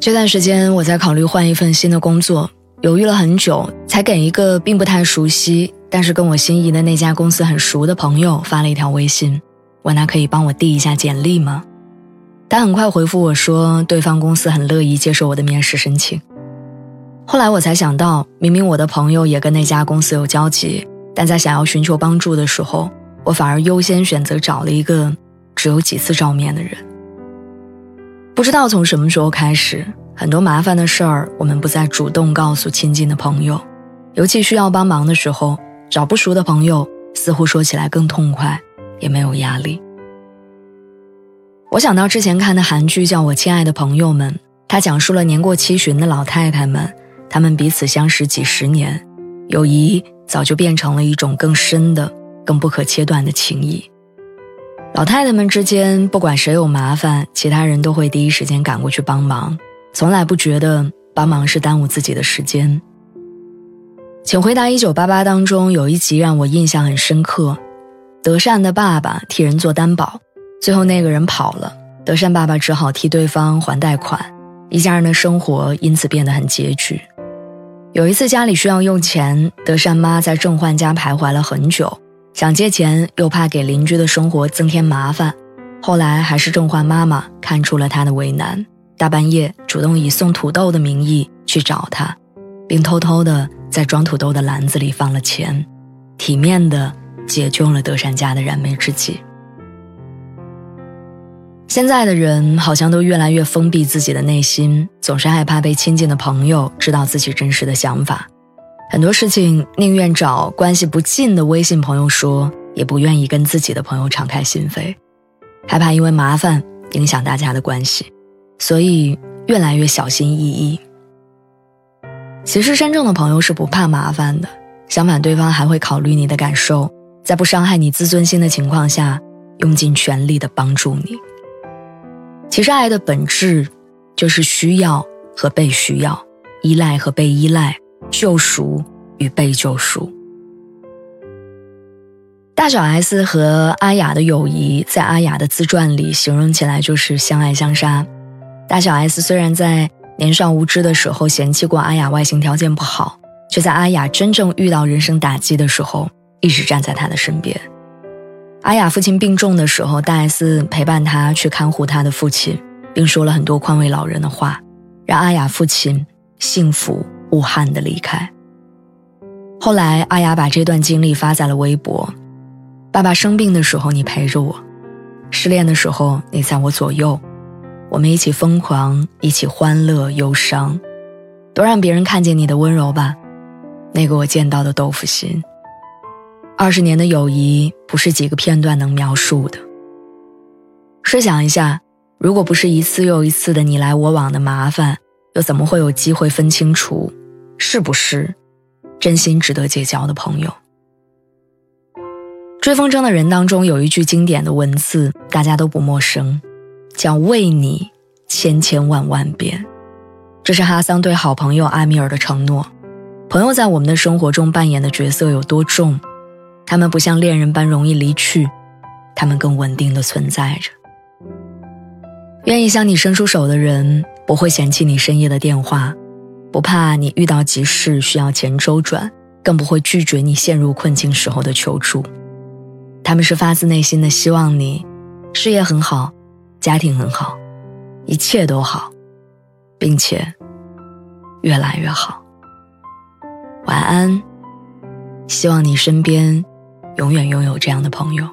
这段时间我在考虑换一份新的工作，犹豫了很久，才给一个并不太熟悉，但是跟我心仪的那家公司很熟的朋友发了一条微信，问他可以帮我递一下简历吗？他很快回复我说，对方公司很乐意接受我的面试申请。后来我才想到，明明我的朋友也跟那家公司有交集，但在想要寻求帮助的时候，我反而优先选择找了一个只有几次照面的人。不知道从什么时候开始，很多麻烦的事儿，我们不再主动告诉亲近的朋友，尤其需要帮忙的时候，找不熟的朋友，似乎说起来更痛快，也没有压力。我想到之前看的韩剧叫《我亲爱的朋友们》，它讲述了年过七旬的老太太们，她们彼此相识几十年，友谊早就变成了一种更深的、更不可切断的情谊。老太太们之间，不管谁有麻烦，其他人都会第一时间赶过去帮忙，从来不觉得帮忙是耽误自己的时间。请回答一九八八当中有一集让我印象很深刻，德善的爸爸替人做担保，最后那个人跑了，德善爸爸只好替对方还贷款，一家人的生活因此变得很拮据。有一次家里需要用钱，德善妈在郑焕家徘徊了很久。想借钱，又怕给邻居的生活增添麻烦，后来还是郑焕妈妈看出了他的为难，大半夜主动以送土豆的名义去找他，并偷偷的在装土豆的篮子里放了钱，体面的解救了德善家的燃眉之急。现在的人好像都越来越封闭自己的内心，总是害怕被亲近的朋友知道自己真实的想法。很多事情宁愿找关系不近的微信朋友说，也不愿意跟自己的朋友敞开心扉，害怕因为麻烦影响大家的关系，所以越来越小心翼翼。其实真正的朋友是不怕麻烦的，相反，对方还会考虑你的感受，在不伤害你自尊心的情况下，用尽全力的帮助你。其实爱的本质，就是需要和被需要，依赖和被依赖。救赎与被救赎。大小 S 和阿雅的友谊，在阿雅的自传里形容起来就是相爱相杀。大小 S 虽然在年少无知的时候嫌弃过阿雅外形条件不好，却在阿雅真正遇到人生打击的时候，一直站在她的身边。阿雅父亲病重的时候，大 S 陪伴他去看护他的父亲，并说了很多宽慰老人的话，让阿雅父亲幸福。无憾的离开。后来，阿雅把这段经历发在了微博：“爸爸生病的时候，你陪着我；失恋的时候，你在我左右。我们一起疯狂，一起欢乐、忧伤，都让别人看见你的温柔吧。那个我见到的豆腐心。二十年的友谊，不是几个片段能描述的。试想一下，如果不是一次又一次的你来我往的麻烦，又怎么会有机会分清楚？”是不是真心值得结交的朋友？追风筝的人当中有一句经典的文字，大家都不陌生，叫“为你千千万万遍”。这是哈桑对好朋友阿米尔的承诺。朋友在我们的生活中扮演的角色有多重？他们不像恋人般容易离去，他们更稳定的存在着。愿意向你伸出手的人，不会嫌弃你深夜的电话。不怕你遇到急事需要钱周转，更不会拒绝你陷入困境时候的求助。他们是发自内心的希望你事业很好，家庭很好，一切都好，并且越来越好。晚安，希望你身边永远拥有这样的朋友。